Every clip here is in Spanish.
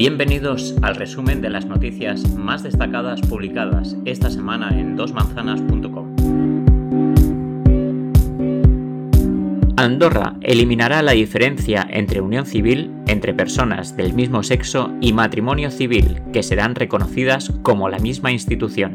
Bienvenidos al resumen de las noticias más destacadas publicadas esta semana en dosmanzanas.com. Andorra eliminará la diferencia entre unión civil entre personas del mismo sexo y matrimonio civil, que serán reconocidas como la misma institución.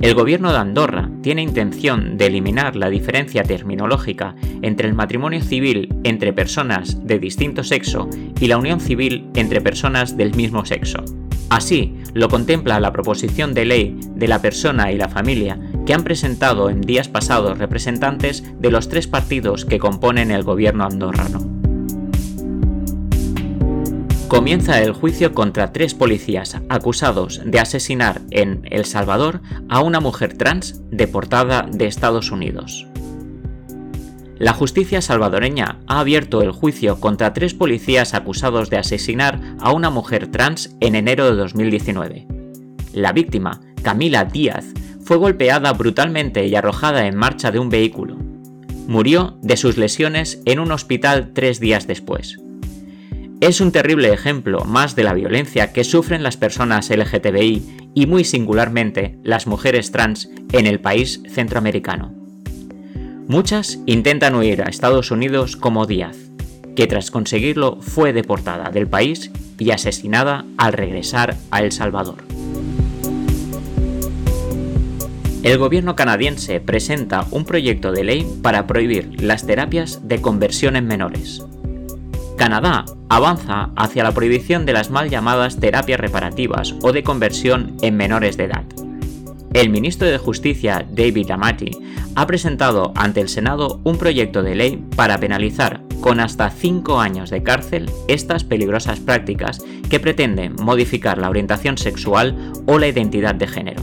El gobierno de Andorra tiene intención de eliminar la diferencia terminológica entre el matrimonio civil entre personas de distinto sexo y la unión civil entre personas del mismo sexo. Así lo contempla la proposición de ley de la persona y la familia que han presentado en días pasados representantes de los tres partidos que componen el gobierno andorrano comienza el juicio contra tres policías acusados de asesinar en El Salvador a una mujer trans deportada de Estados Unidos. La justicia salvadoreña ha abierto el juicio contra tres policías acusados de asesinar a una mujer trans en enero de 2019. La víctima, Camila Díaz, fue golpeada brutalmente y arrojada en marcha de un vehículo. Murió de sus lesiones en un hospital tres días después. Es un terrible ejemplo más de la violencia que sufren las personas LGTBI y muy singularmente las mujeres trans en el país centroamericano. Muchas intentan huir a Estados Unidos como Díaz, que tras conseguirlo fue deportada del país y asesinada al regresar a El Salvador. El gobierno canadiense presenta un proyecto de ley para prohibir las terapias de conversión en menores. Canadá avanza hacia la prohibición de las mal llamadas terapias reparativas o de conversión en menores de edad. El ministro de Justicia, David Amati, ha presentado ante el Senado un proyecto de ley para penalizar con hasta 5 años de cárcel estas peligrosas prácticas que pretenden modificar la orientación sexual o la identidad de género.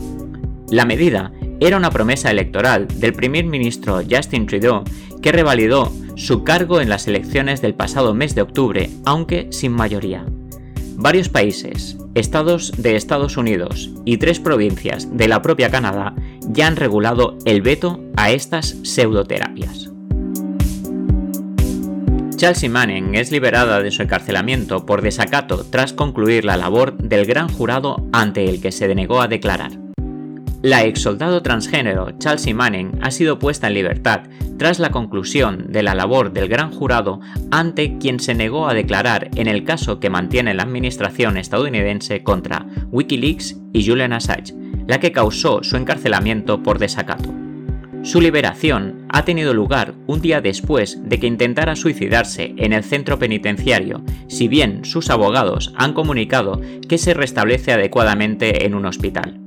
La medida era una promesa electoral del primer ministro Justin Trudeau que revalidó su cargo en las elecciones del pasado mes de octubre, aunque sin mayoría. Varios países, estados de Estados Unidos y tres provincias de la propia Canadá ya han regulado el veto a estas pseudoterapias. Chelsea Manning es liberada de su encarcelamiento por desacato tras concluir la labor del gran jurado ante el que se denegó a declarar. La ex soldado transgénero Chelsea Manning ha sido puesta en libertad tras la conclusión de la labor del gran jurado ante quien se negó a declarar en el caso que mantiene la administración estadounidense contra Wikileaks y Julian Assange, la que causó su encarcelamiento por desacato. Su liberación ha tenido lugar un día después de que intentara suicidarse en el centro penitenciario, si bien sus abogados han comunicado que se restablece adecuadamente en un hospital.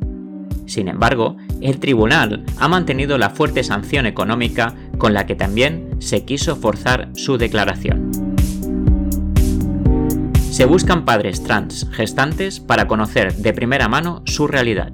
Sin embargo, el tribunal ha mantenido la fuerte sanción económica con la que también se quiso forzar su declaración. Se buscan padres trans gestantes para conocer de primera mano su realidad.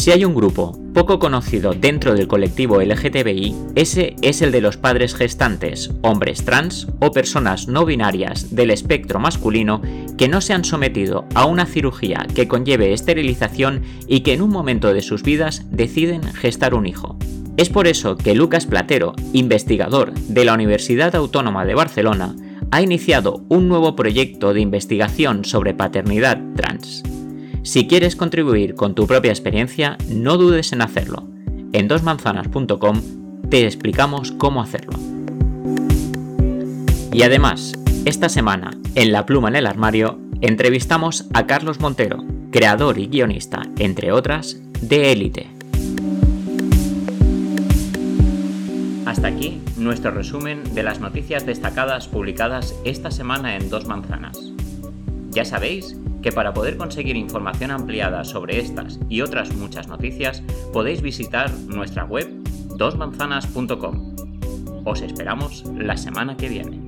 Si hay un grupo poco conocido dentro del colectivo LGTBI, ese es el de los padres gestantes, hombres trans o personas no binarias del espectro masculino que no se han sometido a una cirugía que conlleve esterilización y que en un momento de sus vidas deciden gestar un hijo. Es por eso que Lucas Platero, investigador de la Universidad Autónoma de Barcelona, ha iniciado un nuevo proyecto de investigación sobre paternidad trans. Si quieres contribuir con tu propia experiencia, no dudes en hacerlo. En dosmanzanas.com te explicamos cómo hacerlo. Y además, esta semana, en La Pluma en el Armario, entrevistamos a Carlos Montero, creador y guionista, entre otras, de Élite. Hasta aquí nuestro resumen de las noticias destacadas publicadas esta semana en Dos Manzanas. Ya sabéis que para poder conseguir información ampliada sobre estas y otras muchas noticias podéis visitar nuestra web dosmanzanas.com. Os esperamos la semana que viene.